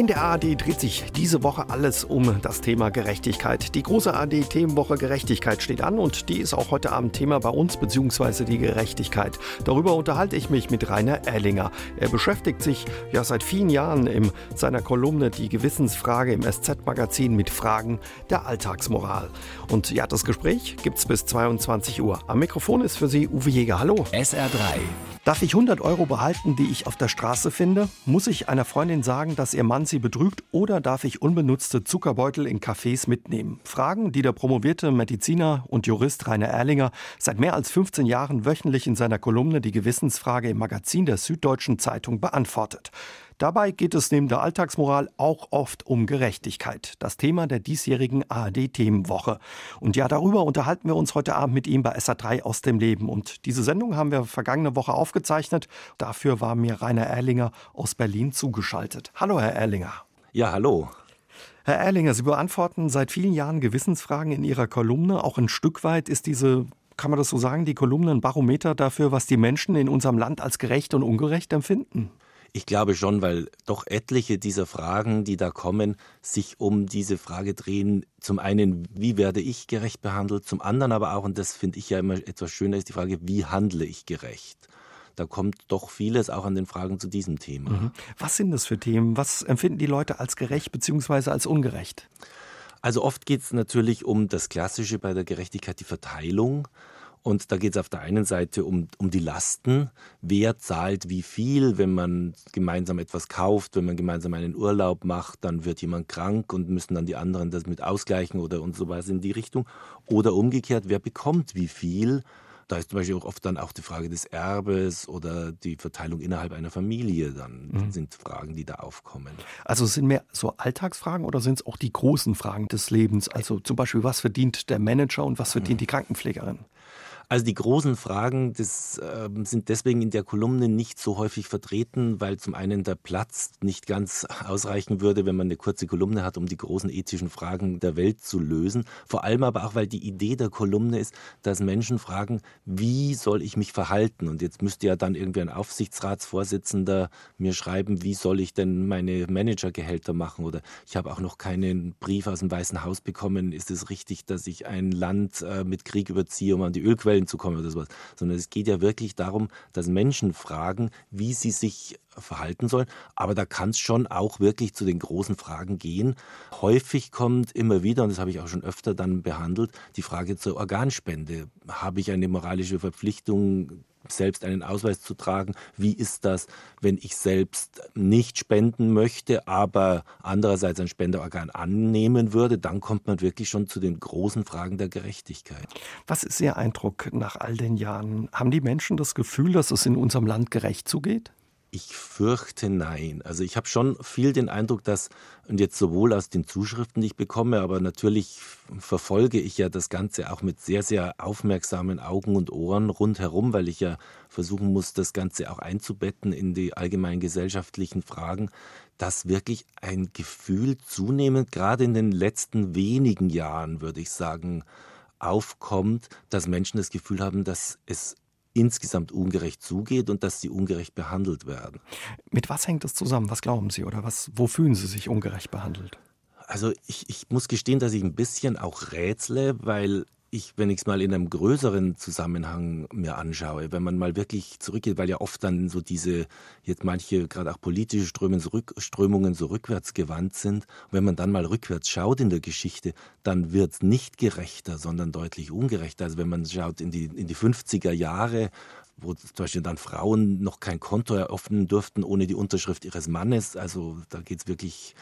In der ARD dreht sich diese Woche alles um das Thema Gerechtigkeit. Die große ARD-Themenwoche Gerechtigkeit steht an und die ist auch heute Abend Thema bei uns, beziehungsweise die Gerechtigkeit. Darüber unterhalte ich mich mit Rainer Erlinger. Er beschäftigt sich ja seit vielen Jahren in seiner Kolumne Die Gewissensfrage im SZ-Magazin mit Fragen der Alltagsmoral. Und ja, das Gespräch gibt's bis 22 Uhr. Am Mikrofon ist für Sie Uwe Jäger. Hallo. SR3. Darf ich 100 Euro behalten, die ich auf der Straße finde? Muss ich einer Freundin sagen, dass ihr Mann sie betrügt oder darf ich unbenutzte Zuckerbeutel in Cafés mitnehmen? Fragen, die der promovierte Mediziner und Jurist Rainer Erlinger seit mehr als 15 Jahren wöchentlich in seiner Kolumne Die Gewissensfrage im Magazin der Süddeutschen Zeitung beantwortet. Dabei geht es neben der Alltagsmoral auch oft um Gerechtigkeit, das Thema der diesjährigen ARD-Themenwoche. Und ja, darüber unterhalten wir uns heute Abend mit ihm bei SA3 aus dem Leben. Und diese Sendung haben wir vergangene Woche aufgezeichnet. Dafür war mir Rainer Erlinger aus Berlin zugeschaltet. Hallo, Herr Erlinger. Ja, hallo. Herr Erlinger, Sie beantworten seit vielen Jahren Gewissensfragen in Ihrer Kolumne. Auch ein Stück weit ist diese kann man das so sagen, die Kolumne ein Barometer dafür, was die Menschen in unserem Land als gerecht und ungerecht empfinden? Ich glaube schon, weil doch etliche dieser Fragen, die da kommen, sich um diese Frage drehen. Zum einen, wie werde ich gerecht behandelt? Zum anderen aber auch, und das finde ich ja immer etwas schöner, ist die Frage, wie handle ich gerecht? Da kommt doch vieles auch an den Fragen zu diesem Thema. Mhm. Was sind das für Themen? Was empfinden die Leute als gerecht bzw. als ungerecht? Also oft geht es natürlich um das Klassische bei der Gerechtigkeit, die Verteilung. Und da geht es auf der einen Seite um, um die Lasten. Wer zahlt wie viel, wenn man gemeinsam etwas kauft, wenn man gemeinsam einen Urlaub macht, dann wird jemand krank und müssen dann die anderen das mit ausgleichen oder und so weiter in die Richtung. Oder umgekehrt, wer bekommt wie viel? Da ist zum Beispiel auch oft dann auch die Frage des Erbes oder die Verteilung innerhalb einer Familie dann mhm. sind Fragen, die da aufkommen. Also sind mehr so Alltagsfragen oder sind es auch die großen Fragen des Lebens? Also zum Beispiel, was verdient der Manager und was verdient die Krankenpflegerin? Also die großen Fragen das, äh, sind deswegen in der Kolumne nicht so häufig vertreten, weil zum einen der Platz nicht ganz ausreichen würde, wenn man eine kurze Kolumne hat, um die großen ethischen Fragen der Welt zu lösen. Vor allem aber auch, weil die Idee der Kolumne ist, dass Menschen fragen, wie soll ich mich verhalten? Und jetzt müsste ja dann irgendwie ein Aufsichtsratsvorsitzender mir schreiben, wie soll ich denn meine Managergehälter machen? Oder ich habe auch noch keinen Brief aus dem Weißen Haus bekommen. Ist es richtig, dass ich ein Land äh, mit Krieg überziehe, um an die Ölquellen Stellen zu kommen oder sowas, sondern es geht ja wirklich darum, dass Menschen fragen, wie sie sich verhalten sollen. Aber da kann es schon auch wirklich zu den großen Fragen gehen. Häufig kommt immer wieder, und das habe ich auch schon öfter dann behandelt, die Frage zur Organspende. Habe ich eine moralische Verpflichtung, selbst einen Ausweis zu tragen. Wie ist das, wenn ich selbst nicht spenden möchte, aber andererseits ein Spenderorgan annehmen würde? Dann kommt man wirklich schon zu den großen Fragen der Gerechtigkeit. Was ist Ihr Eindruck nach all den Jahren? Haben die Menschen das Gefühl, dass es in unserem Land gerecht zugeht? Ich fürchte nein. Also ich habe schon viel den Eindruck, dass, und jetzt sowohl aus den Zuschriften, die ich bekomme, aber natürlich verfolge ich ja das Ganze auch mit sehr, sehr aufmerksamen Augen und Ohren rundherum, weil ich ja versuchen muss, das Ganze auch einzubetten in die allgemeinen gesellschaftlichen Fragen, dass wirklich ein Gefühl zunehmend, gerade in den letzten wenigen Jahren, würde ich sagen, aufkommt, dass Menschen das Gefühl haben, dass es insgesamt ungerecht zugeht und dass sie ungerecht behandelt werden. Mit was hängt das zusammen? Was glauben Sie oder was, wo fühlen Sie sich ungerecht behandelt? Also ich, ich muss gestehen, dass ich ein bisschen auch rätsle, weil ich, wenn ich es mal in einem größeren Zusammenhang mir anschaue, wenn man mal wirklich zurückgeht, weil ja oft dann so diese, jetzt manche gerade auch politische Strömungen so, rück, Strömungen so rückwärts gewandt sind, wenn man dann mal rückwärts schaut in der Geschichte, dann wird es nicht gerechter, sondern deutlich ungerechter. Also wenn man schaut in die, in die 50er Jahre, wo zum Beispiel dann Frauen noch kein Konto eröffnen durften ohne die Unterschrift ihres Mannes. Also da geht es wirklich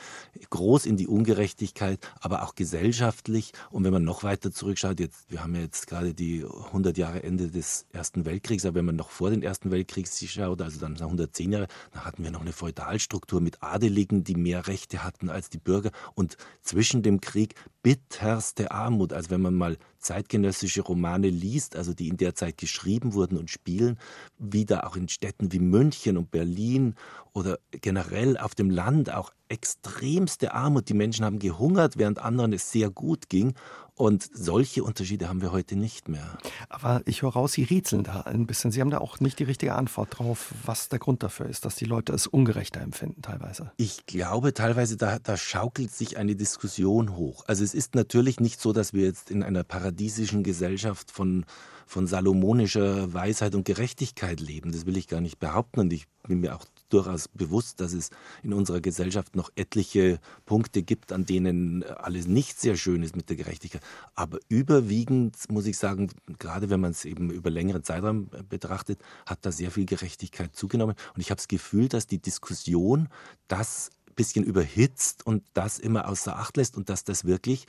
groß in die Ungerechtigkeit, aber auch gesellschaftlich. Und wenn man noch weiter zurückschaut, jetzt, wir haben ja jetzt gerade die 100 Jahre Ende des Ersten Weltkriegs, aber wenn man noch vor den Ersten Weltkrieg schaut, also dann 110 Jahre, dann hatten wir noch eine Feudalstruktur mit Adeligen, die mehr Rechte hatten als die Bürger. Und zwischen dem Krieg bitterste Armut. Also wenn man mal zeitgenössische Romane liest, also die in der Zeit geschrieben wurden und spielen, wieder auch in Städten wie München und Berlin oder generell auf dem Land auch extremste Armut. Die Menschen haben gehungert, während anderen es sehr gut ging. Und solche Unterschiede haben wir heute nicht mehr. Aber ich höre raus, Sie rätseln da ein bisschen. Sie haben da auch nicht die richtige Antwort drauf, was der Grund dafür ist, dass die Leute es ungerechter empfinden teilweise. Ich glaube teilweise, da, da schaukelt sich eine Diskussion hoch. Also es ist natürlich nicht so, dass wir jetzt in einer paradiesischen Gesellschaft von von salomonischer Weisheit und Gerechtigkeit leben. Das will ich gar nicht behaupten und ich bin mir auch durchaus bewusst, dass es in unserer Gesellschaft noch etliche Punkte gibt, an denen alles nicht sehr schön ist mit der Gerechtigkeit. Aber überwiegend muss ich sagen, gerade wenn man es eben über längeren Zeitraum betrachtet, hat da sehr viel Gerechtigkeit zugenommen. Und ich habe das Gefühl, dass die Diskussion das bisschen überhitzt und das immer außer Acht lässt und dass das wirklich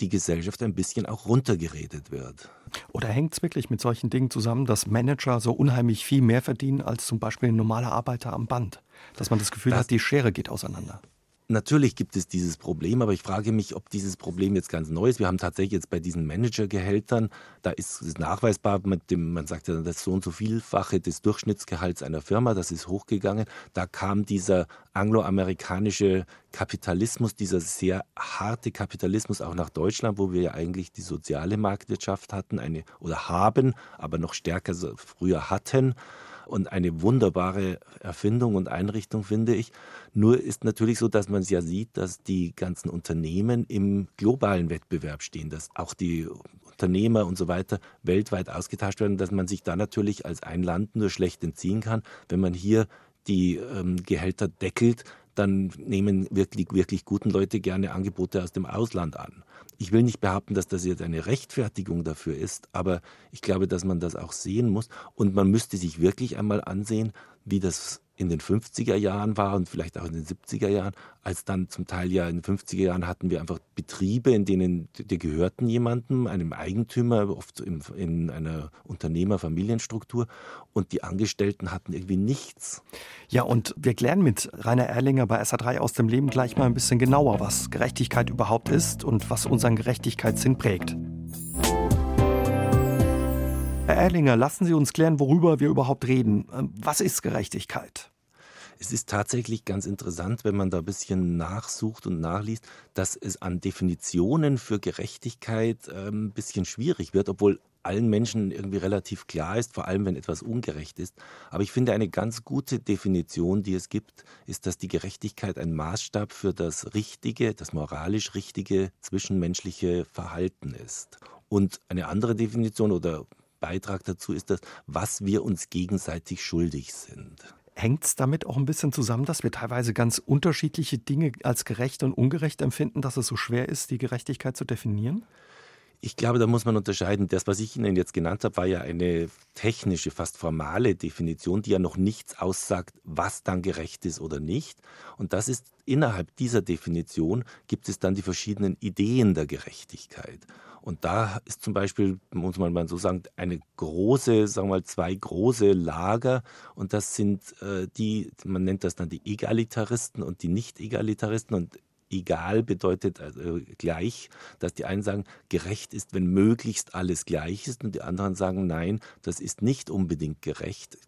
die Gesellschaft ein bisschen auch runtergeredet wird. Oder hängt es wirklich mit solchen Dingen zusammen, dass Manager so unheimlich viel mehr verdienen als zum Beispiel ein normaler Arbeiter am Band? Dass man das Gefühl das, hat, die Schere geht auseinander. Natürlich gibt es dieses Problem, aber ich frage mich, ob dieses Problem jetzt ganz neu ist. Wir haben tatsächlich jetzt bei diesen Managergehältern, da ist es nachweisbar, mit dem, man sagt ja, das so und so vielfache des Durchschnittsgehalts einer Firma, das ist hochgegangen. Da kam dieser angloamerikanische Kapitalismus, dieser sehr harte Kapitalismus auch nach Deutschland, wo wir ja eigentlich die soziale Marktwirtschaft hatten, eine oder haben, aber noch stärker früher hatten und eine wunderbare Erfindung und Einrichtung, finde ich. Nur ist natürlich so, dass man es ja sieht, dass die ganzen Unternehmen im globalen Wettbewerb stehen, dass auch die Unternehmer und so weiter weltweit ausgetauscht werden, dass man sich da natürlich als ein Land nur schlecht entziehen kann, wenn man hier die ähm, Gehälter deckelt, dann nehmen wirklich, wirklich guten Leute gerne Angebote aus dem Ausland an. Ich will nicht behaupten, dass das jetzt eine Rechtfertigung dafür ist, aber ich glaube, dass man das auch sehen muss und man müsste sich wirklich einmal ansehen, wie das in den 50er Jahren war und vielleicht auch in den 70er Jahren, als dann zum Teil ja in den 50er Jahren hatten wir einfach Betriebe, in denen die gehörten jemandem, einem Eigentümer, oft in, in einer Unternehmer-Familienstruktur und die Angestellten hatten irgendwie nichts. Ja, und wir klären mit Rainer Erlinger bei SA3 aus dem Leben gleich mal ein bisschen genauer, was Gerechtigkeit überhaupt ist und was unseren Gerechtigkeitssinn prägt. Herr Erlinger, lassen Sie uns klären, worüber wir überhaupt reden. Ähm, was ist Gerechtigkeit? Es ist tatsächlich ganz interessant, wenn man da ein bisschen nachsucht und nachliest, dass es an Definitionen für Gerechtigkeit ähm, ein bisschen schwierig wird, obwohl allen Menschen irgendwie relativ klar ist, vor allem wenn etwas ungerecht ist. Aber ich finde, eine ganz gute Definition, die es gibt, ist, dass die Gerechtigkeit ein Maßstab für das richtige, das moralisch richtige zwischenmenschliche Verhalten ist. Und eine andere Definition oder Beitrag dazu ist das, was wir uns gegenseitig schuldig sind. Hängt es damit auch ein bisschen zusammen, dass wir teilweise ganz unterschiedliche Dinge als gerecht und ungerecht empfinden, dass es so schwer ist, die Gerechtigkeit zu definieren? Ich glaube, da muss man unterscheiden. Das, was ich Ihnen jetzt genannt habe, war ja eine technische, fast formale Definition, die ja noch nichts aussagt, was dann gerecht ist oder nicht. Und das ist innerhalb dieser Definition gibt es dann die verschiedenen Ideen der Gerechtigkeit. Und da ist zum Beispiel, muss man mal so sagen, eine große, sagen wir mal, zwei große Lager. Und das sind äh, die, man nennt das dann die Egalitaristen und die Nicht-Egalitaristen. Und egal bedeutet also gleich, dass die einen sagen, gerecht ist, wenn möglichst alles gleich ist. Und die anderen sagen, nein, das ist nicht unbedingt gerecht.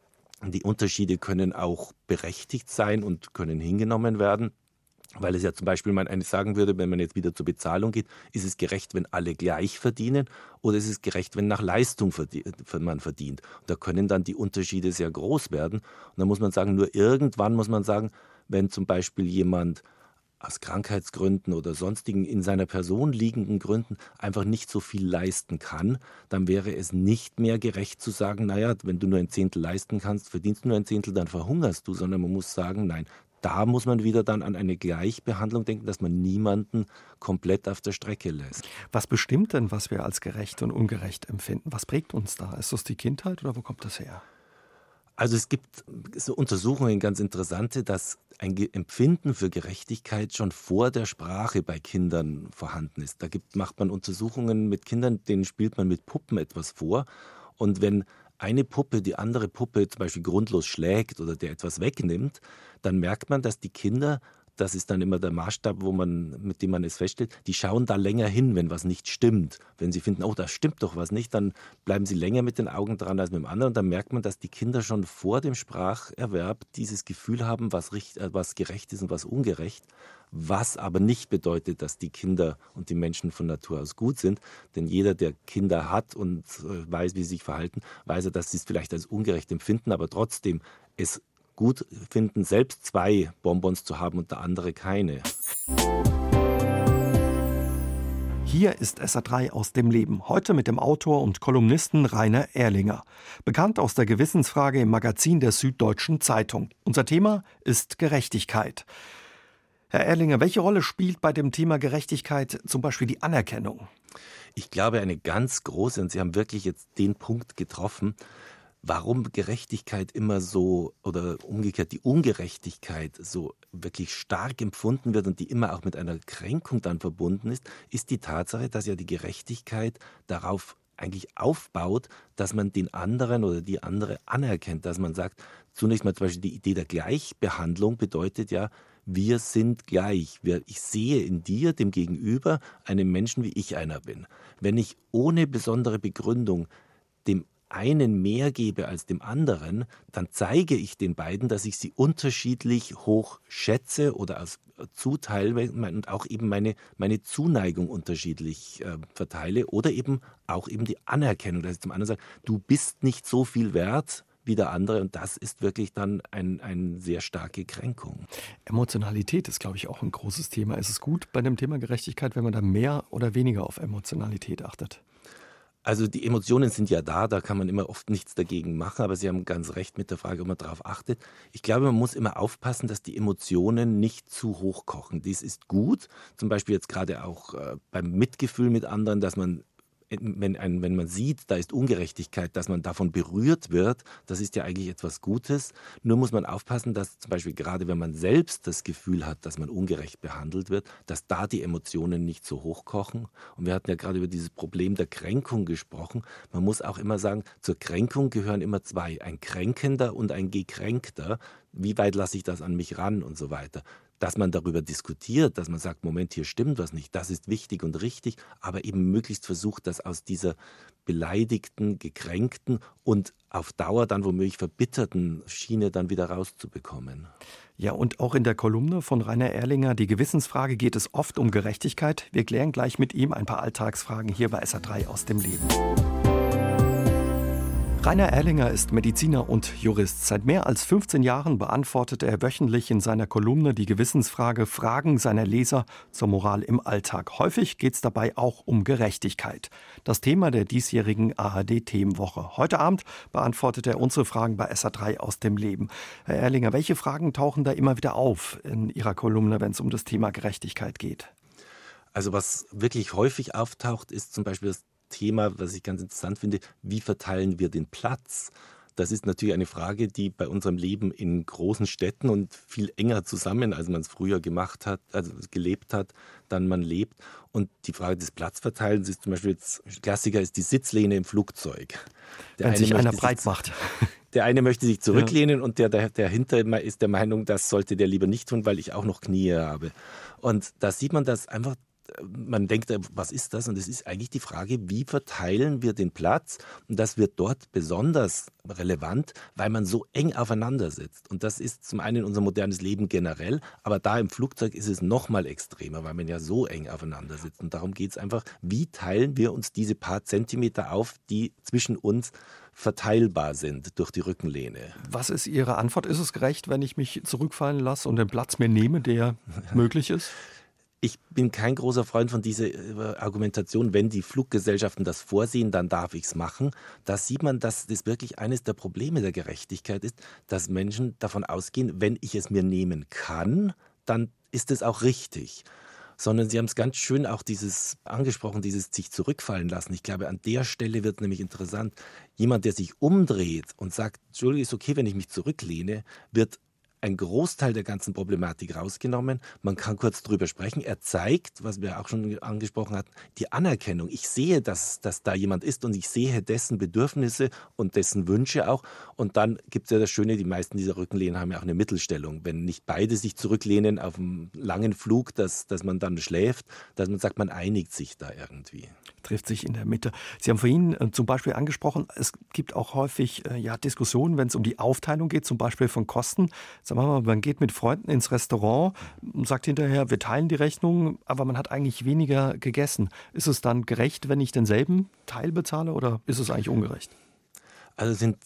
Die Unterschiede können auch berechtigt sein und können hingenommen werden. Weil es ja zum Beispiel man eigentlich sagen würde, wenn man jetzt wieder zur Bezahlung geht, ist es gerecht, wenn alle gleich verdienen oder ist es gerecht, wenn nach Leistung man verdient. Und da können dann die Unterschiede sehr groß werden. Und da muss man sagen, nur irgendwann muss man sagen, wenn zum Beispiel jemand aus Krankheitsgründen oder sonstigen in seiner Person liegenden Gründen einfach nicht so viel leisten kann, dann wäre es nicht mehr gerecht zu sagen, naja, wenn du nur ein Zehntel leisten kannst, verdienst du nur ein Zehntel, dann verhungerst du, sondern man muss sagen, nein, da muss man wieder dann an eine Gleichbehandlung denken, dass man niemanden komplett auf der Strecke lässt. Was bestimmt denn, was wir als gerecht und ungerecht empfinden? Was prägt uns da? Ist das die Kindheit oder wo kommt das her? Also es gibt so Untersuchungen, ganz interessante, dass ein Empfinden für Gerechtigkeit schon vor der Sprache bei Kindern vorhanden ist. Da gibt, macht man Untersuchungen mit Kindern, denen spielt man mit Puppen etwas vor. Und wenn eine Puppe die andere Puppe zum Beispiel grundlos schlägt oder der etwas wegnimmt, dann merkt man, dass die Kinder das ist dann immer der Maßstab, wo man, mit dem man es feststellt, die schauen da länger hin, wenn was nicht stimmt. Wenn sie finden, oh, da stimmt doch was nicht, dann bleiben sie länger mit den Augen dran als mit dem anderen. Und dann merkt man, dass die Kinder schon vor dem Spracherwerb dieses Gefühl haben, was, richt, äh, was gerecht ist und was ungerecht. Was aber nicht bedeutet, dass die Kinder und die Menschen von Natur aus gut sind. Denn jeder, der Kinder hat und äh, weiß, wie sie sich verhalten, weiß er, dass sie es vielleicht als ungerecht empfinden, aber trotzdem es gut finden, selbst zwei Bonbons zu haben und der andere keine. Hier ist SA3 aus dem Leben. Heute mit dem Autor und Kolumnisten Rainer Erlinger. Bekannt aus der Gewissensfrage im Magazin der Süddeutschen Zeitung. Unser Thema ist Gerechtigkeit. Herr Erlinger, welche Rolle spielt bei dem Thema Gerechtigkeit zum Beispiel die Anerkennung? Ich glaube, eine ganz große, und Sie haben wirklich jetzt den Punkt getroffen, warum Gerechtigkeit immer so oder umgekehrt die Ungerechtigkeit so wirklich stark empfunden wird und die immer auch mit einer Kränkung dann verbunden ist, ist die Tatsache, dass ja die Gerechtigkeit darauf eigentlich aufbaut, dass man den anderen oder die andere anerkennt, dass man sagt, zunächst mal zum Beispiel die Idee der Gleichbehandlung bedeutet ja, wir sind gleich. Ich sehe in dir, dem Gegenüber, einen Menschen, wie ich einer bin. Wenn ich ohne besondere Begründung dem einen mehr gebe als dem anderen, dann zeige ich den beiden, dass ich sie unterschiedlich hoch schätze oder als zuteile und auch eben meine, meine Zuneigung unterschiedlich äh, verteile oder eben auch eben die Anerkennung, dass ich zum anderen sage, du bist nicht so viel wert, wie der andere. Und das ist wirklich dann eine ein sehr starke Kränkung. Emotionalität ist, glaube ich, auch ein großes Thema. Ist es gut bei dem Thema Gerechtigkeit, wenn man da mehr oder weniger auf Emotionalität achtet? Also die Emotionen sind ja da, da kann man immer oft nichts dagegen machen, aber Sie haben ganz recht mit der Frage, ob man darauf achtet. Ich glaube, man muss immer aufpassen, dass die Emotionen nicht zu hoch kochen. Dies ist gut, zum Beispiel jetzt gerade auch äh, beim Mitgefühl mit anderen, dass man wenn, ein, wenn man sieht, da ist Ungerechtigkeit, dass man davon berührt wird, das ist ja eigentlich etwas Gutes. Nur muss man aufpassen, dass zum Beispiel gerade wenn man selbst das Gefühl hat, dass man ungerecht behandelt wird, dass da die Emotionen nicht so hochkochen. Und wir hatten ja gerade über dieses Problem der Kränkung gesprochen. Man muss auch immer sagen, zur Kränkung gehören immer zwei, ein Kränkender und ein Gekränkter. Wie weit lasse ich das an mich ran und so weiter dass man darüber diskutiert, dass man sagt, Moment, hier stimmt was nicht, das ist wichtig und richtig, aber eben möglichst versucht, das aus dieser beleidigten, gekränkten und auf Dauer dann womöglich verbitterten Schiene dann wieder rauszubekommen. Ja, und auch in der Kolumne von Rainer Erlinger, die Gewissensfrage, geht es oft um Gerechtigkeit. Wir klären gleich mit ihm ein paar Alltagsfragen hier bei SA3 aus dem Leben. Rainer Erlinger ist Mediziner und Jurist. Seit mehr als 15 Jahren beantwortet er wöchentlich in seiner Kolumne die Gewissensfrage Fragen seiner Leser zur Moral im Alltag. Häufig geht es dabei auch um Gerechtigkeit. Das Thema der diesjährigen ARD-Themenwoche. Heute Abend beantwortet er unsere Fragen bei SA3 aus dem Leben. Herr Erlinger, welche Fragen tauchen da immer wieder auf in Ihrer Kolumne, wenn es um das Thema Gerechtigkeit geht? Also was wirklich häufig auftaucht, ist zum Beispiel das Thema, was ich ganz interessant finde, wie verteilen wir den Platz? Das ist natürlich eine Frage, die bei unserem Leben in großen Städten und viel enger zusammen, als man es früher gemacht hat, also gelebt hat, dann man lebt. Und die Frage des Platzverteilens ist zum Beispiel jetzt, Klassiker ist die Sitzlehne im Flugzeug. Der Wenn sich einer breit macht. Der eine möchte sich zurücklehnen ja. und der, der dahinter ist der Meinung, das sollte der lieber nicht tun, weil ich auch noch Knie habe. Und da sieht man, dass einfach man denkt, was ist das? Und es ist eigentlich die Frage, wie verteilen wir den Platz? Und das wird dort besonders relevant, weil man so eng aufeinander sitzt. Und das ist zum einen unser modernes Leben generell, aber da im Flugzeug ist es noch mal extremer, weil man ja so eng aufeinander sitzt. Und darum geht es einfach, wie teilen wir uns diese paar Zentimeter auf, die zwischen uns verteilbar sind durch die Rückenlehne. Was ist Ihre Antwort? Ist es gerecht, wenn ich mich zurückfallen lasse und den Platz mir nehme, der möglich ist? Ich bin kein großer Freund von dieser äh, Argumentation, wenn die Fluggesellschaften das vorsehen, dann darf ich es machen. Da sieht man, dass das wirklich eines der Probleme der Gerechtigkeit ist, dass Menschen davon ausgehen, wenn ich es mir nehmen kann, dann ist es auch richtig. Sondern sie haben es ganz schön auch dieses angesprochen, dieses sich zurückfallen lassen. Ich glaube, an der Stelle wird nämlich interessant, jemand, der sich umdreht und sagt, Entschuldigung, ist okay, wenn ich mich zurücklehne, wird ein Großteil der ganzen Problematik rausgenommen. Man kann kurz drüber sprechen. Er zeigt, was wir auch schon angesprochen hatten, die Anerkennung. Ich sehe, dass, dass da jemand ist und ich sehe dessen Bedürfnisse und dessen Wünsche auch. Und dann gibt es ja das Schöne, die meisten dieser Rückenlehnen haben ja auch eine Mittelstellung. Wenn nicht beide sich zurücklehnen auf einem langen Flug, dass, dass man dann schläft, dass man sagt, man einigt sich da irgendwie trifft sich in der Mitte. Sie haben vorhin äh, zum Beispiel angesprochen, es gibt auch häufig äh, ja, Diskussionen, wenn es um die Aufteilung geht, zum Beispiel von Kosten. Wir mal, man geht mit Freunden ins Restaurant, sagt hinterher, wir teilen die Rechnung, aber man hat eigentlich weniger gegessen. Ist es dann gerecht, wenn ich denselben Teil bezahle oder ist es eigentlich ungerecht? Also sind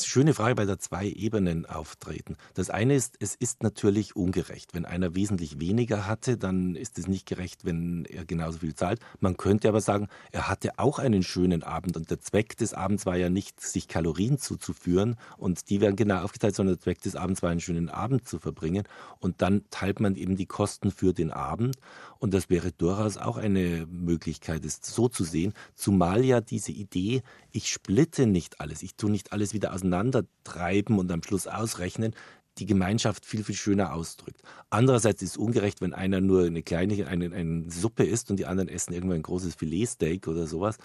schöne Frage, weil da zwei Ebenen auftreten. Das eine ist, es ist natürlich ungerecht. Wenn einer wesentlich weniger hatte, dann ist es nicht gerecht, wenn er genauso viel zahlt. Man könnte aber sagen, er hatte auch einen schönen Abend und der Zweck des Abends war ja nicht, sich Kalorien zuzuführen und die werden genau aufgeteilt, sondern der Zweck des Abends war, einen schönen Abend zu verbringen und dann teilt man eben die Kosten für den Abend und das wäre durchaus auch eine Möglichkeit, es so zu sehen, zumal ja diese Idee, ich splitte nicht alles, ich tue nicht alles wieder auseinandertreiben und am Schluss ausrechnen, die Gemeinschaft viel, viel schöner ausdrückt. Andererseits ist es ungerecht, wenn einer nur eine kleine eine, eine Suppe isst und die anderen essen irgendwann ein großes Filetsteak oder sowas.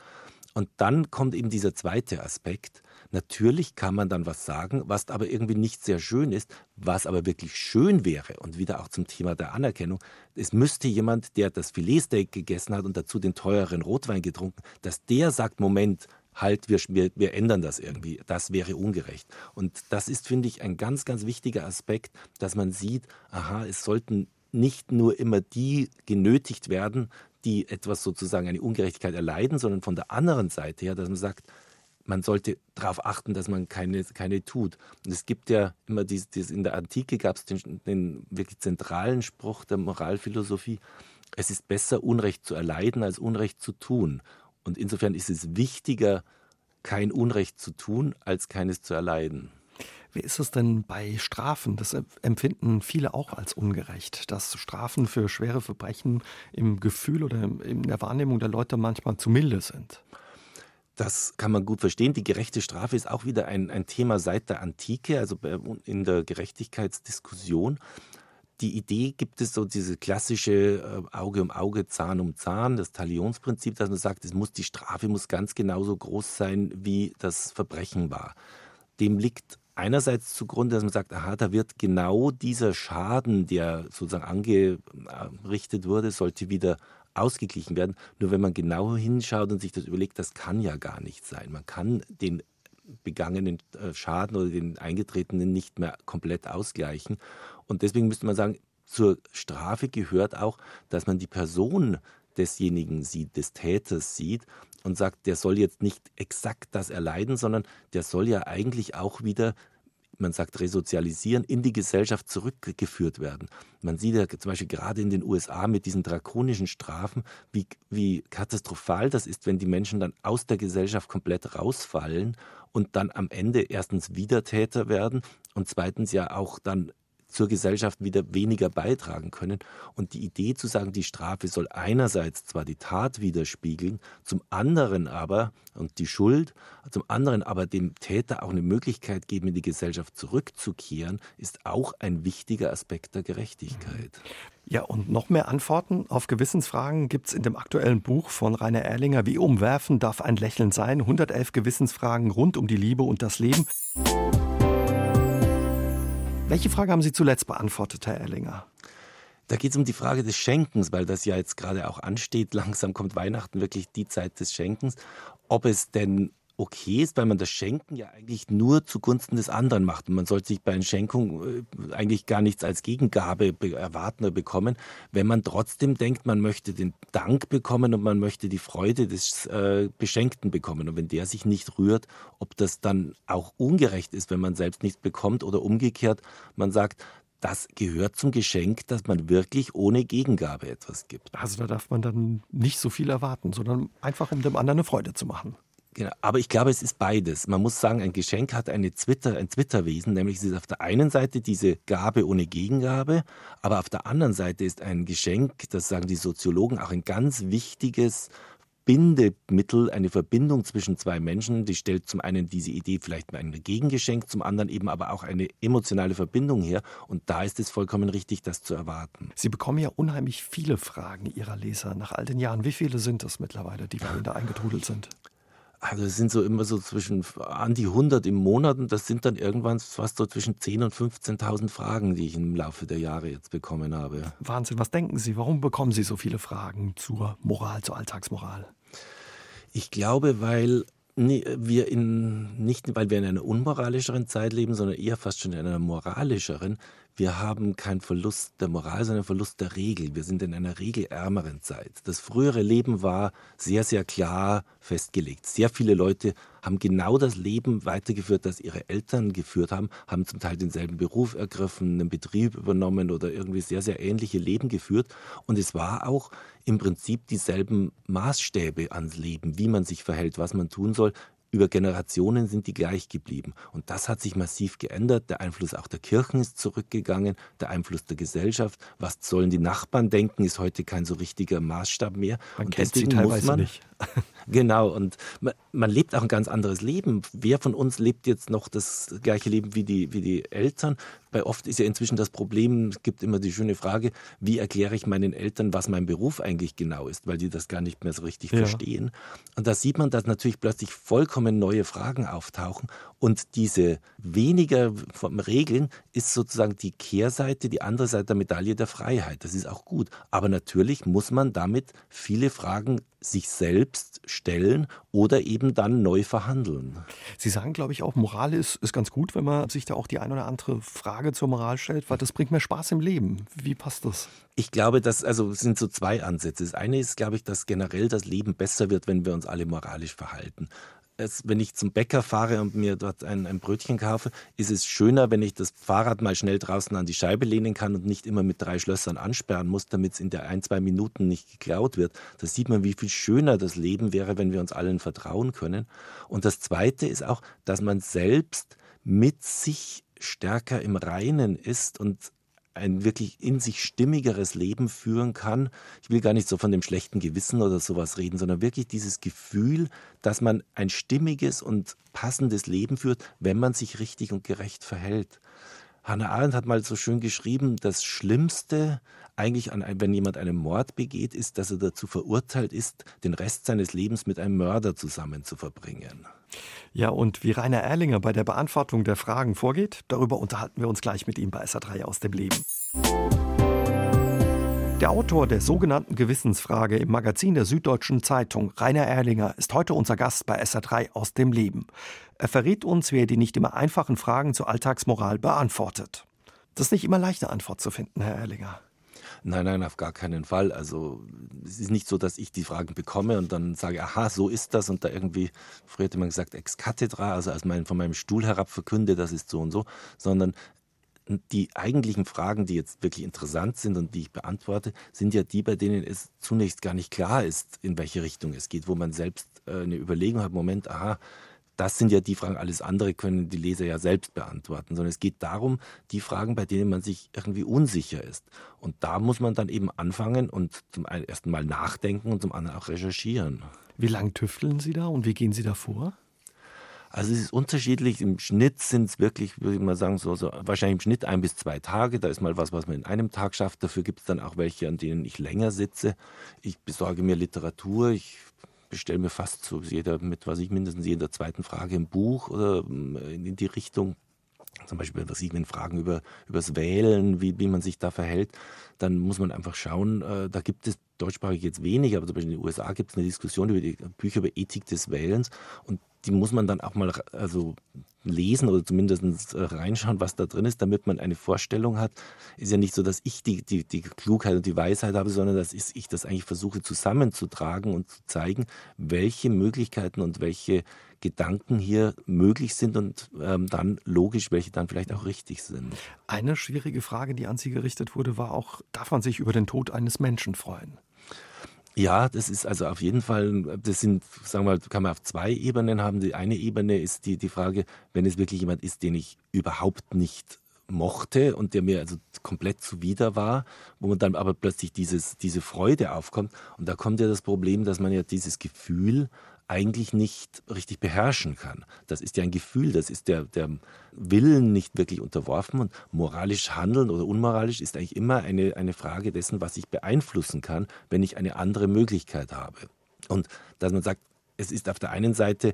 Und dann kommt eben dieser zweite Aspekt. Natürlich kann man dann was sagen, was aber irgendwie nicht sehr schön ist, was aber wirklich schön wäre. Und wieder auch zum Thema der Anerkennung. Es müsste jemand, der das Filetsteak gegessen hat und dazu den teureren Rotwein getrunken, dass der sagt, Moment, halt, wir, wir, wir ändern das irgendwie. Das wäre ungerecht. Und das ist, finde ich, ein ganz, ganz wichtiger Aspekt, dass man sieht, aha, es sollten nicht nur immer die genötigt werden, die etwas sozusagen eine Ungerechtigkeit erleiden, sondern von der anderen Seite her, dass man sagt, man sollte darauf achten, dass man keine, keine tut. Und es gibt ja immer dieses, dieses in der Antike gab es den, den wirklich zentralen Spruch der Moralphilosophie, es ist besser, Unrecht zu erleiden, als Unrecht zu tun. Und insofern ist es wichtiger, kein Unrecht zu tun, als keines zu erleiden. Wie ist es denn bei Strafen? Das empfinden viele auch als ungerecht, dass Strafen für schwere Verbrechen im Gefühl oder in der Wahrnehmung der Leute manchmal zu milde sind. Das kann man gut verstehen. Die gerechte Strafe ist auch wieder ein, ein Thema seit der Antike, also in der Gerechtigkeitsdiskussion die Idee gibt es so diese klassische äh, Auge um Auge, Zahn um Zahn, das Talionsprinzip, dass man sagt, es muss die Strafe muss ganz genauso groß sein, wie das Verbrechen war. Dem liegt einerseits zugrunde, dass man sagt, aha, da wird genau dieser Schaden, der sozusagen angerichtet wurde, sollte wieder ausgeglichen werden. Nur wenn man genau hinschaut und sich das überlegt, das kann ja gar nicht sein. Man kann den begangenen äh, Schaden oder den eingetretenen nicht mehr komplett ausgleichen. Und deswegen müsste man sagen, zur Strafe gehört auch, dass man die Person desjenigen sieht, des Täters sieht und sagt, der soll jetzt nicht exakt das erleiden, sondern der soll ja eigentlich auch wieder man sagt resozialisieren, in die Gesellschaft zurückgeführt werden. Man sieht ja zum Beispiel gerade in den USA mit diesen drakonischen Strafen, wie, wie katastrophal das ist, wenn die Menschen dann aus der Gesellschaft komplett rausfallen und dann am Ende erstens Wiedertäter werden und zweitens ja auch dann zur Gesellschaft wieder weniger beitragen können. Und die Idee zu sagen, die Strafe soll einerseits zwar die Tat widerspiegeln, zum anderen aber, und die Schuld, zum anderen aber dem Täter auch eine Möglichkeit geben, in die Gesellschaft zurückzukehren, ist auch ein wichtiger Aspekt der Gerechtigkeit. Ja, und noch mehr Antworten auf Gewissensfragen gibt es in dem aktuellen Buch von Rainer Erlinger. Wie umwerfen darf ein Lächeln sein? 111 Gewissensfragen rund um die Liebe und das Leben. Welche Frage haben Sie zuletzt beantwortet, Herr Erlinger? Da geht es um die Frage des Schenkens, weil das ja jetzt gerade auch ansteht. Langsam kommt Weihnachten wirklich die Zeit des Schenkens. Ob es denn okay ist, weil man das Schenken ja eigentlich nur zugunsten des anderen macht. Und man sollte sich bei einer Schenkung äh, eigentlich gar nichts als Gegengabe erwarten oder bekommen, wenn man trotzdem denkt, man möchte den Dank bekommen und man möchte die Freude des äh, Beschenkten bekommen. Und wenn der sich nicht rührt, ob das dann auch ungerecht ist, wenn man selbst nichts bekommt oder umgekehrt, man sagt, das gehört zum Geschenk, dass man wirklich ohne Gegengabe etwas gibt. Also da darf man dann nicht so viel erwarten, sondern einfach um dem anderen eine Freude zu machen. Genau, aber ich glaube, es ist beides. Man muss sagen, ein Geschenk hat eine Twitter, ein Twitterwesen, nämlich es ist auf der einen Seite diese Gabe ohne Gegengabe, aber auf der anderen Seite ist ein Geschenk, das sagen die Soziologen, auch ein ganz wichtiges Bindemittel, eine Verbindung zwischen zwei Menschen. Die stellt zum einen diese Idee vielleicht ein Gegengeschenk, zum anderen eben aber auch eine emotionale Verbindung her. Und da ist es vollkommen richtig, das zu erwarten. Sie bekommen ja unheimlich viele Fragen Ihrer Leser nach all den Jahren. Wie viele sind das mittlerweile, die da eingetrudelt sind? Also es sind so immer so zwischen an die 100 im Monat und das sind dann irgendwann fast so zwischen 10.000 und 15.000 Fragen, die ich im Laufe der Jahre jetzt bekommen habe. Wahnsinn, was denken Sie? Warum bekommen Sie so viele Fragen zur Moral, zur Alltagsmoral? Ich glaube, weil wir in, nicht, weil wir in einer unmoralischeren Zeit leben, sondern eher fast schon in einer moralischeren, wir haben keinen Verlust der Moral, sondern Verlust der Regel. Wir sind in einer regelärmeren Zeit. Das frühere Leben war sehr, sehr klar festgelegt. Sehr viele Leute haben genau das Leben weitergeführt, das ihre Eltern geführt haben, haben zum Teil denselben Beruf ergriffen, einen Betrieb übernommen oder irgendwie sehr, sehr ähnliche Leben geführt. Und es war auch im Prinzip dieselben Maßstäbe ans Leben, wie man sich verhält, was man tun soll, über Generationen sind die gleich geblieben. Und das hat sich massiv geändert. Der Einfluss auch der Kirchen ist zurückgegangen, der Einfluss der Gesellschaft. Was sollen die Nachbarn denken, ist heute kein so richtiger Maßstab mehr. Man und kennt sie teilweise man, nicht. Genau, und man, man, lebt auch ein ganz anderes Leben. Wer von uns lebt jetzt noch das gleiche Leben wie die, wie die Eltern? Bei oft ist ja inzwischen das Problem, es gibt immer die schöne Frage, wie erkläre ich meinen Eltern, was mein Beruf eigentlich genau ist, weil die das gar nicht mehr so richtig ja. verstehen. Und da sieht man, dass natürlich plötzlich vollkommen neue Fragen auftauchen. Und diese weniger Regeln ist sozusagen die Kehrseite, die andere Seite der Medaille der Freiheit. Das ist auch gut. Aber natürlich muss man damit viele Fragen sich selbst stellen oder eben dann neu verhandeln. Sie sagen, glaube ich, auch, Moral ist, ist ganz gut, wenn man sich da auch die eine oder andere Frage zur Moral stellt, weil das bringt mehr Spaß im Leben. Wie passt das? Ich glaube, dass, also es sind so zwei Ansätze. Das eine ist, glaube ich, dass generell das Leben besser wird, wenn wir uns alle moralisch verhalten es, wenn ich zum Bäcker fahre und mir dort ein, ein, Brötchen kaufe, ist es schöner, wenn ich das Fahrrad mal schnell draußen an die Scheibe lehnen kann und nicht immer mit drei Schlössern ansperren muss, damit es in der ein, zwei Minuten nicht geklaut wird. Da sieht man, wie viel schöner das Leben wäre, wenn wir uns allen vertrauen können. Und das Zweite ist auch, dass man selbst mit sich stärker im Reinen ist und ein wirklich in sich stimmigeres Leben führen kann. Ich will gar nicht so von dem schlechten Gewissen oder sowas reden, sondern wirklich dieses Gefühl, dass man ein stimmiges und passendes Leben führt, wenn man sich richtig und gerecht verhält. Hannah Arendt hat mal so schön geschrieben, das Schlimmste eigentlich, an, wenn jemand einen Mord begeht, ist, dass er dazu verurteilt ist, den Rest seines Lebens mit einem Mörder zusammen zu verbringen. Ja, und wie Rainer Erlinger bei der Beantwortung der Fragen vorgeht, darüber unterhalten wir uns gleich mit ihm bei SA3 aus dem Leben. Der Autor der sogenannten Gewissensfrage im Magazin der Süddeutschen Zeitung, Rainer Erlinger, ist heute unser Gast bei SA3 aus dem Leben. Er verrät uns, wie er die nicht immer einfachen Fragen zur Alltagsmoral beantwortet. Das ist nicht immer leicht, eine Antwort zu finden, Herr Erlinger. Nein, nein, auf gar keinen Fall. Also es ist nicht so, dass ich die Fragen bekomme und dann sage, aha, so ist das und da irgendwie, früher hätte man gesagt, ex cathedra, also als mein, von meinem Stuhl herab verkünde, das ist so und so, sondern die eigentlichen Fragen, die jetzt wirklich interessant sind und die ich beantworte, sind ja die, bei denen es zunächst gar nicht klar ist, in welche Richtung es geht, wo man selbst äh, eine Überlegung hat, Moment, aha, das sind ja die Fragen, alles andere können die Leser ja selbst beantworten, sondern es geht darum, die Fragen, bei denen man sich irgendwie unsicher ist. Und da muss man dann eben anfangen und zum ersten Mal nachdenken und zum anderen auch recherchieren. Wie lang tüfteln Sie da und wie gehen Sie da vor? Also es ist unterschiedlich. Im Schnitt sind es wirklich, würde ich mal sagen, so, so wahrscheinlich im Schnitt ein bis zwei Tage. Da ist mal was, was man in einem Tag schafft. Dafür gibt es dann auch welche, an denen ich länger sitze. Ich besorge mir Literatur. Ich bestelle mir fast so jeder mit, was ich mindestens jeder zweiten Frage im Buch oder ähm, in die Richtung. Zum Beispiel, was ich, wenn Fragen über das Wählen, wie, wie man sich da verhält, dann muss man einfach schauen, äh, da gibt es deutschsprachig jetzt wenig, aber zum Beispiel in den USA gibt es eine Diskussion über die Bücher über Ethik des Wählens und die muss man dann auch mal also lesen oder zumindest äh, reinschauen, was da drin ist, damit man eine Vorstellung hat. Ist ja nicht so, dass ich die, die, die Klugheit und die Weisheit habe, sondern dass ich das eigentlich versuche zusammenzutragen und zu zeigen, welche Möglichkeiten und welche Gedanken hier möglich sind und ähm, dann logisch, welche dann vielleicht auch richtig sind. Eine schwierige Frage, die an Sie gerichtet wurde, war auch, darf man sich über den Tod eines Menschen freuen? Ja, das ist also auf jeden Fall, das sind, sagen wir mal, kann man auf zwei Ebenen haben. Die eine Ebene ist die, die Frage, wenn es wirklich jemand ist, den ich überhaupt nicht mochte und der mir also komplett zuwider war, wo man dann aber plötzlich dieses, diese Freude aufkommt. Und da kommt ja das Problem, dass man ja dieses Gefühl eigentlich nicht richtig beherrschen kann. Das ist ja ein Gefühl, das ist der, der Willen nicht wirklich unterworfen und moralisch handeln oder unmoralisch ist eigentlich immer eine, eine Frage dessen, was ich beeinflussen kann, wenn ich eine andere Möglichkeit habe. Und dass man sagt, es ist auf der einen Seite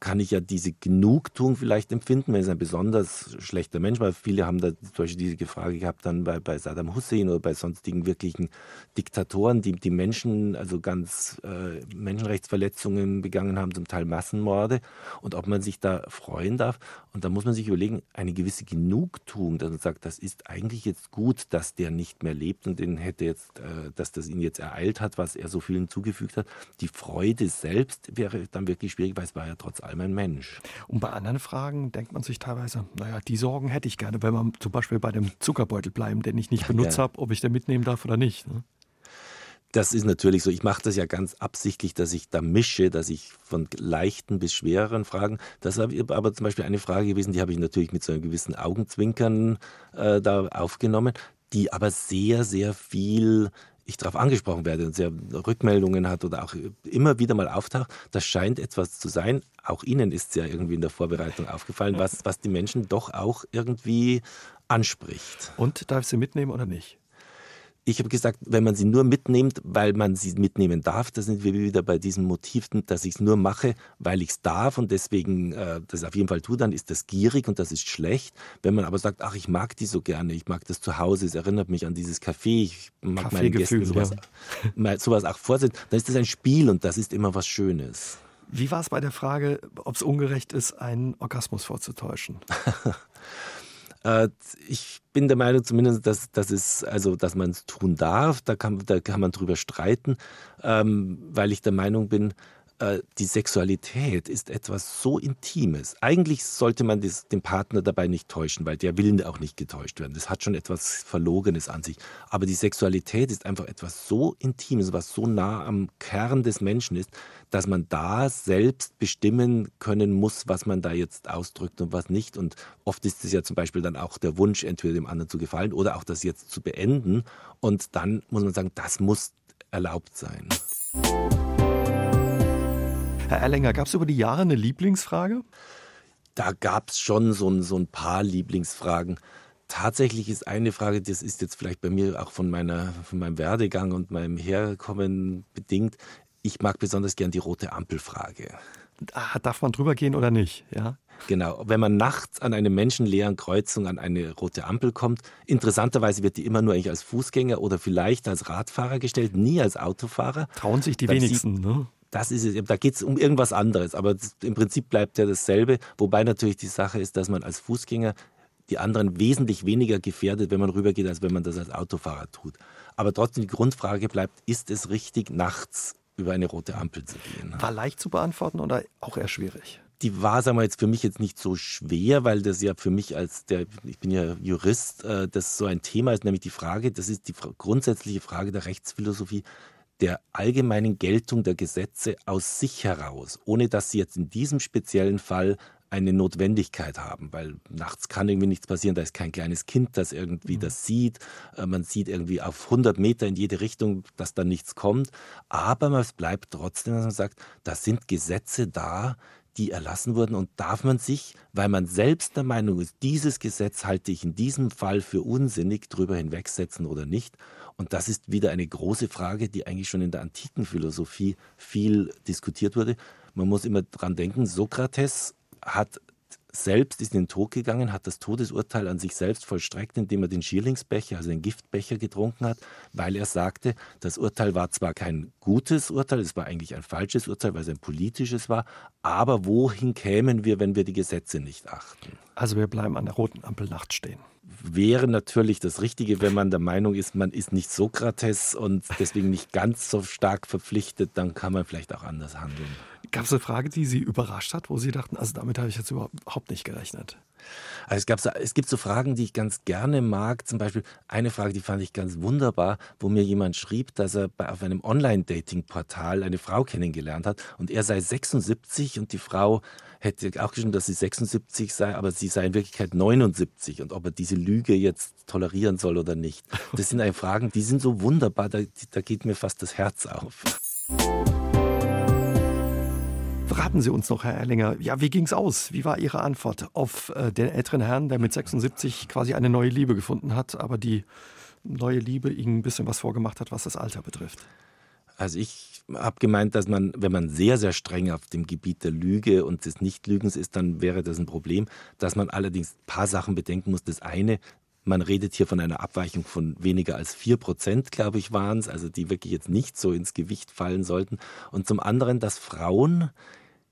kann ich ja diese Genugtuung vielleicht empfinden, wenn es ein besonders schlechter Mensch war. Viele haben da zum Beispiel diese Frage gehabt dann bei, bei Saddam Hussein oder bei sonstigen wirklichen Diktatoren, die die Menschen, also ganz äh, Menschenrechtsverletzungen begangen haben, zum Teil Massenmorde und ob man sich da freuen darf. Und da muss man sich überlegen, eine gewisse Genugtuung, dass man sagt, das ist eigentlich jetzt gut, dass der nicht mehr lebt und den hätte jetzt, äh, dass das ihn jetzt ereilt hat, was er so vielen zugefügt hat. Die Freude selbst wäre dann wirklich schwierig, weil es war ja trotz allem ein Mensch. Und bei anderen Fragen denkt man sich teilweise, naja, die Sorgen hätte ich gerne, wenn man zum Beispiel bei dem Zuckerbeutel bleiben, den ich nicht benutzt ja. habe, ob ich den mitnehmen darf oder nicht. Ne? Das ist natürlich so. Ich mache das ja ganz absichtlich, dass ich da mische, dass ich von leichten bis schwereren Fragen. Das ist aber zum Beispiel eine Frage gewesen, die habe ich natürlich mit so einem gewissen Augenzwinkern äh, da aufgenommen, die aber sehr, sehr viel ich darauf angesprochen werde und sehr Rückmeldungen hat oder auch immer wieder mal auftaucht, das scheint etwas zu sein. Auch Ihnen ist es ja irgendwie in der Vorbereitung aufgefallen, was, was die Menschen doch auch irgendwie anspricht. Und darf ich sie mitnehmen oder nicht? Ich habe gesagt, wenn man sie nur mitnimmt, weil man sie mitnehmen darf, da sind wir wieder bei diesem Motiv, dass ich es nur mache, weil ich es darf und deswegen äh, das auf jeden Fall tue, dann ist das gierig und das ist schlecht. Wenn man aber sagt, ach, ich mag die so gerne, ich mag das zu Hause, es erinnert mich an dieses Café, ich mag meinen Gästen sowas, ja. sowas auch vorsehen, dann ist das ein Spiel und das ist immer was Schönes. Wie war es bei der Frage, ob es ungerecht ist, einen Orgasmus vorzutäuschen? Äh, ich bin der Meinung zumindest, dass, dass, es, also, dass man es tun darf. Da kann, da kann man drüber streiten, ähm, weil ich der Meinung bin, äh, die Sexualität ist etwas so Intimes. Eigentlich sollte man das, den Partner dabei nicht täuschen, weil der will auch nicht getäuscht werden. Das hat schon etwas Verlogenes an sich. Aber die Sexualität ist einfach etwas so Intimes, was so nah am Kern des Menschen ist, dass man da selbst bestimmen können muss, was man da jetzt ausdrückt und was nicht. Und oft ist es ja zum Beispiel dann auch der Wunsch, entweder dem anderen zu gefallen oder auch das jetzt zu beenden. Und dann muss man sagen, das muss erlaubt sein. Herr Erlänger, gab es über die Jahre eine Lieblingsfrage? Da gab es schon so ein, so ein paar Lieblingsfragen. Tatsächlich ist eine Frage, das ist jetzt vielleicht bei mir auch von, meiner, von meinem Werdegang und meinem Herkommen bedingt. Ich mag besonders gern die rote Ampelfrage. Ah, darf man drüber gehen oder nicht? Ja. Genau, wenn man nachts an eine menschenleeren Kreuzung an eine rote Ampel kommt, interessanterweise wird die immer nur eigentlich als Fußgänger oder vielleicht als Radfahrer gestellt, nie als Autofahrer. Trauen sich die wenigsten, sieht, ne? Das ist es. Da geht es um irgendwas anderes, aber im Prinzip bleibt ja dasselbe. Wobei natürlich die Sache ist, dass man als Fußgänger die anderen wesentlich weniger gefährdet, wenn man rübergeht, als wenn man das als Autofahrer tut. Aber trotzdem die Grundfrage bleibt, ist es richtig, nachts über eine rote Ampel zu gehen? War leicht zu beantworten oder auch eher schwierig? Die war, sagen wir jetzt, für mich jetzt nicht so schwer, weil das ja für mich als der, ich bin ja Jurist, äh, das so ein Thema ist, nämlich die Frage, das ist die grundsätzliche Frage der Rechtsphilosophie, der allgemeinen Geltung der Gesetze aus sich heraus, ohne dass sie jetzt in diesem speziellen Fall eine Notwendigkeit haben, weil nachts kann irgendwie nichts passieren, da ist kein kleines Kind, das irgendwie mhm. das sieht, äh, man sieht irgendwie auf 100 Meter in jede Richtung, dass da nichts kommt, aber es bleibt trotzdem, dass man sagt, da sind Gesetze da, die erlassen wurden und darf man sich, weil man selbst der Meinung ist, dieses Gesetz halte ich in diesem Fall für unsinnig, drüber hinwegsetzen oder nicht. Und das ist wieder eine große Frage, die eigentlich schon in der antiken Philosophie viel diskutiert wurde. Man muss immer dran denken, Sokrates hat selbst ist in den Tod gegangen, hat das Todesurteil an sich selbst vollstreckt, indem er den Schierlingsbecher, also den Giftbecher getrunken hat, weil er sagte, das Urteil war zwar kein gutes Urteil, es war eigentlich ein falsches Urteil, weil es ein politisches war, aber wohin kämen wir, wenn wir die Gesetze nicht achten? Also wir bleiben an der roten Ampel nachts stehen wäre natürlich das Richtige, wenn man der Meinung ist, man ist nicht Sokrates und deswegen nicht ganz so stark verpflichtet, dann kann man vielleicht auch anders handeln. Gab es eine Frage, die Sie überrascht hat, wo Sie dachten, also damit habe ich jetzt überhaupt nicht gerechnet? Also es, gab es gibt so Fragen, die ich ganz gerne mag. Zum Beispiel eine Frage, die fand ich ganz wunderbar, wo mir jemand schrieb, dass er bei, auf einem Online-Dating-Portal eine Frau kennengelernt hat und er sei 76 und die Frau hätte auch geschrieben, dass sie 76 sei, aber sie sei in Wirklichkeit 79 und ob er diese Lüge jetzt tolerieren soll oder nicht. Das sind Fragen, die sind so wunderbar, da, da geht mir fast das Herz auf. Verraten Sie uns noch, Herr Erlinger, ja, wie ging es aus? Wie war Ihre Antwort auf äh, den älteren Herrn, der mit 76 quasi eine neue Liebe gefunden hat, aber die neue Liebe Ihnen ein bisschen was vorgemacht hat, was das Alter betrifft? Also ich habe gemeint, dass man, wenn man sehr, sehr streng auf dem Gebiet der Lüge und des Nichtlügens ist, dann wäre das ein Problem. Dass man allerdings ein paar Sachen bedenken muss. Das eine, man redet hier von einer Abweichung von weniger als vier Prozent, glaube ich, waren es, also die wirklich jetzt nicht so ins Gewicht fallen sollten. Und zum anderen, dass Frauen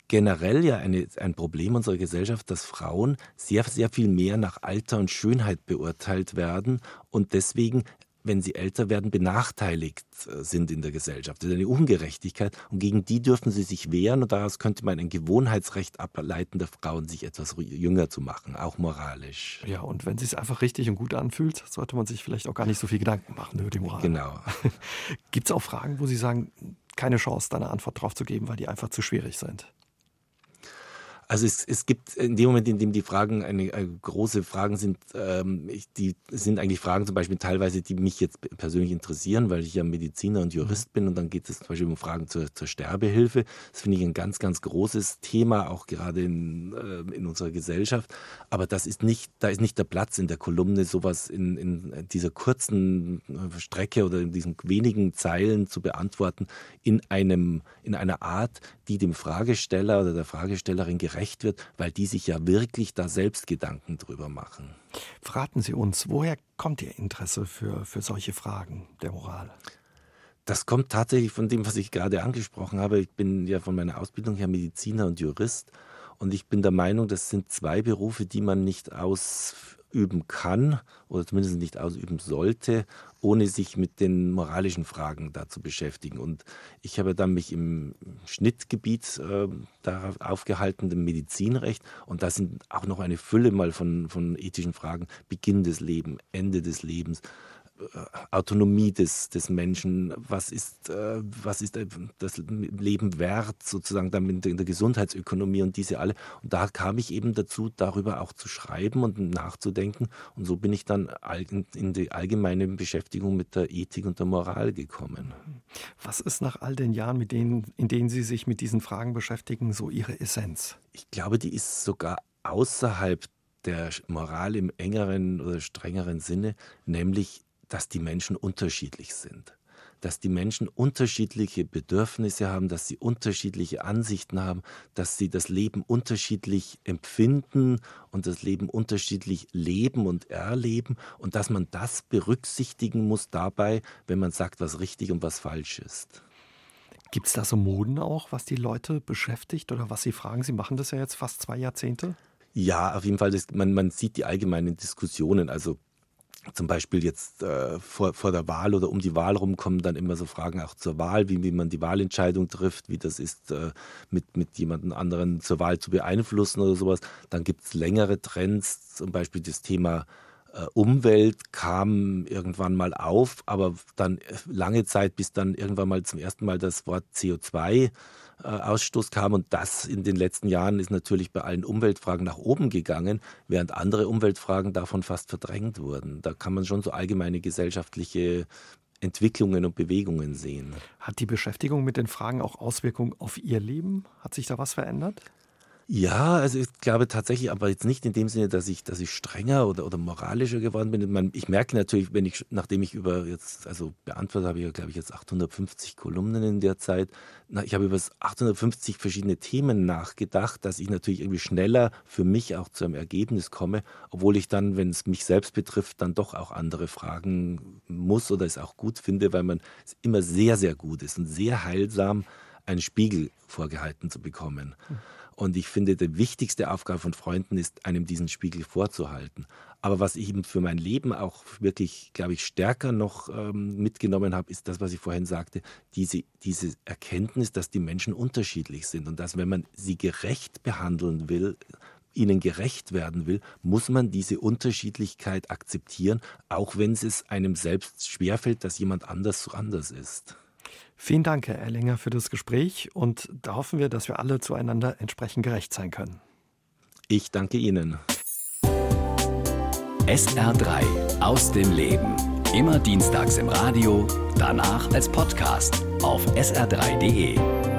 generell ja eine, ein Problem unserer Gesellschaft, dass Frauen sehr, sehr viel mehr nach Alter und Schönheit beurteilt werden und deswegen wenn sie älter werden, benachteiligt äh, sind in der Gesellschaft. Das ist eine Ungerechtigkeit und gegen die dürfen sie sich wehren und daraus könnte man ein Gewohnheitsrecht ableiten, der Frauen sich etwas jünger zu machen, auch moralisch. Ja, und wenn es sich einfach richtig und gut anfühlt, sollte man sich vielleicht auch gar nicht so viel Gedanken machen über die Moral. Genau. Gibt es auch Fragen, wo Sie sagen, keine Chance, da eine Antwort drauf zu geben, weil die einfach zu schwierig sind? Also es, es gibt in dem Moment, in dem die Fragen eine, eine große Fragen sind, ähm, ich, die sind eigentlich Fragen zum Beispiel teilweise, die mich jetzt persönlich interessieren, weil ich ja Mediziner und Jurist bin und dann geht es zum Beispiel um Fragen zur, zur Sterbehilfe. Das finde ich ein ganz, ganz großes Thema, auch gerade in, äh, in unserer Gesellschaft. Aber das ist nicht, da ist nicht der Platz in der Kolumne, sowas in, in dieser kurzen äh, Strecke oder in diesen wenigen Zeilen zu beantworten, in einem, in einer Art, die dem Fragesteller oder der Fragestellerin gerecht wird, weil die sich ja wirklich da selbst Gedanken drüber machen. Verraten Sie uns, woher kommt Ihr Interesse für, für solche Fragen der Moral? Das kommt tatsächlich von dem, was ich gerade angesprochen habe. Ich bin ja von meiner Ausbildung her Mediziner und Jurist. Und ich bin der Meinung, das sind zwei Berufe, die man nicht ausüben kann oder zumindest nicht ausüben sollte, ohne sich mit den moralischen Fragen da zu beschäftigen. Und ich habe dann mich im Schnittgebiet äh, darauf aufgehalten, dem Medizinrecht. Und da sind auch noch eine Fülle mal von, von ethischen Fragen. Beginn des Lebens, Ende des Lebens. Autonomie des, des Menschen, was ist, äh, was ist das Leben wert, sozusagen damit in der Gesundheitsökonomie und diese alle. Und da kam ich eben dazu, darüber auch zu schreiben und nachzudenken. Und so bin ich dann in die allgemeine Beschäftigung mit der Ethik und der Moral gekommen. Was ist nach all den Jahren, mit denen, in denen Sie sich mit diesen Fragen beschäftigen, so Ihre Essenz? Ich glaube, die ist sogar außerhalb der Moral im engeren oder strengeren Sinne, nämlich dass die Menschen unterschiedlich sind, dass die Menschen unterschiedliche Bedürfnisse haben, dass sie unterschiedliche Ansichten haben, dass sie das Leben unterschiedlich empfinden und das Leben unterschiedlich leben und erleben und dass man das berücksichtigen muss dabei, wenn man sagt, was richtig und was falsch ist. Gibt es da so Moden auch, was die Leute beschäftigt oder was sie fragen? Sie machen das ja jetzt fast zwei Jahrzehnte. Ja, auf jeden Fall. Das, man, man sieht die allgemeinen Diskussionen. Also zum Beispiel jetzt äh, vor, vor der Wahl oder um die Wahl rum kommen dann immer so Fragen auch zur Wahl, wie, wie man die Wahlentscheidung trifft, wie das ist, äh, mit, mit jemandem anderen zur Wahl zu beeinflussen oder sowas. Dann gibt es längere Trends, zum Beispiel das Thema Umwelt kam irgendwann mal auf, aber dann äh, lange Zeit, bis dann irgendwann mal zum ersten Mal das Wort CO2 äh, Ausstoß kam. Und das in den letzten Jahren ist natürlich bei allen Umweltfragen nach oben gegangen, während andere Umweltfragen davon fast verdrängt wurden. Da kann man schon so allgemeine gesellschaftliche Entwicklungen und Bewegungen sehen. Hat die Beschäftigung mit den Fragen auch Auswirkungen auf Ihr Leben? Hat sich da was verändert? Ja, also ich glaube tatsächlich, aber jetzt nicht in dem Sinne, dass ich, dass ich strenger oder, oder moralischer geworden bin. Ich merke natürlich, wenn ich, nachdem ich über jetzt, also beantwortet habe ich ja, glaube ich, jetzt 850 Kolumnen in der Zeit. Ich habe über 850 verschiedene Themen nachgedacht, dass ich natürlich irgendwie schneller für mich auch zu einem Ergebnis komme, obwohl ich dann, wenn es mich selbst betrifft, dann doch auch andere fragen muss oder es auch gut finde, weil man es immer sehr, sehr gut ist und sehr heilsam, einen Spiegel vorgehalten zu bekommen. Und ich finde, die wichtigste Aufgabe von Freunden ist, einem diesen Spiegel vorzuhalten. Aber was ich eben für mein Leben auch wirklich, glaube ich, stärker noch ähm, mitgenommen habe, ist das, was ich vorhin sagte, diese, diese Erkenntnis, dass die Menschen unterschiedlich sind und dass, wenn man sie gerecht behandeln will, ihnen gerecht werden will, muss man diese Unterschiedlichkeit akzeptieren, auch wenn es einem selbst schwerfällt, dass jemand anders so anders ist. Vielen Dank, Herr Erlinger, für das Gespräch und da hoffen wir, dass wir alle zueinander entsprechend gerecht sein können. Ich danke Ihnen. SR3 aus dem Leben. Immer dienstags im Radio, danach als Podcast auf sr3.de.